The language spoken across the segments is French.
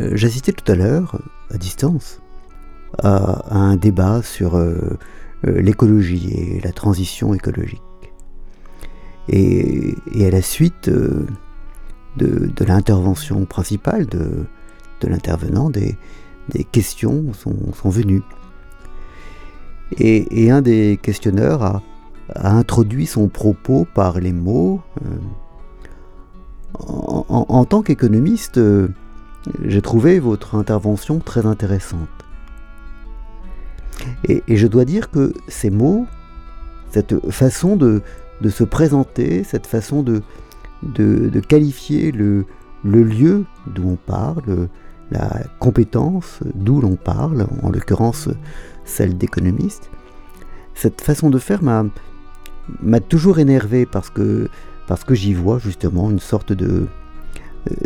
Euh, j'assistais tout à l'heure, à distance, à, un débat sur euh, euh, l'écologie et la transition écologique. Et, à la suite de, l'intervention principale de, l'intervenant, des, questions sont, venues. Et, un des questionneurs a, introduit son propos par les mots. en, tant qu'économiste, j'ai trouvé votre intervention très intéressante. Et, je dois dire que ces mots, cette façon de, se présenter, cette façon de, qualifier le, lieu d'où on parle, la compétence d'où l'on parle, en l'occurrence celle d'économiste, cette façon de faire m'a toujours énervé parce que, parce que j'y vois justement une sorte de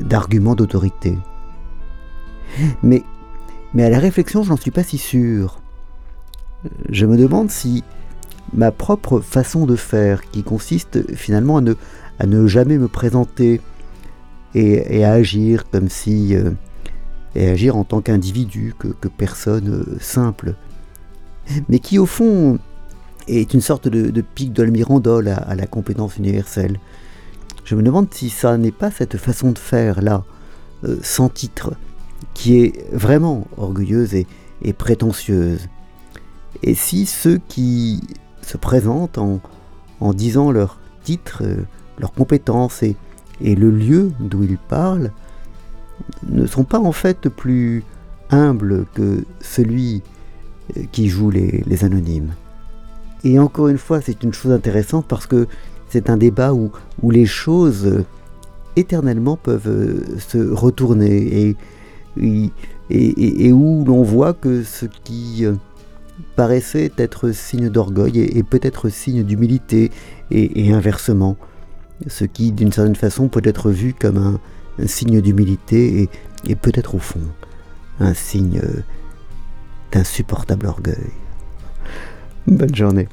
d'argument d'autorité. Mais, mais à la réflexion, je n'en suis pas si sûr. Je me demande si ma propre façon de faire, qui consiste finalement à ne, jamais me présenter et, à agir comme si... Euh, et agir en tant qu'individu, que, personne euh, simple, mais qui au fond est une sorte de, pic de l'almirandole à, la compétence universelle. Je me demande si ça n'est pas cette façon de faire là, euh, sans titre, qui est vraiment orgueilleuse et, prétentieuse. Et si ceux qui se présentent en, disant leur titre, euh, leurs compétences et, le lieu d'où ils parlent, ne sont pas en fait plus humbles que celui euh, qui joue les, anonymes. Et encore une fois, c'est une chose intéressante parce que c'est un débat où, où les choses euh, éternellement peuvent se retourner et et, où l'on voit que ce qui euh, paraissait être signe d'orgueil est, peut-être signe d'humilité et, inversement. Ce qui, d'une certaine façon, peut être vu comme un, signe d'humilité et, peut-être au fond un signe euh, d'insupportable orgueil. Bonne journée.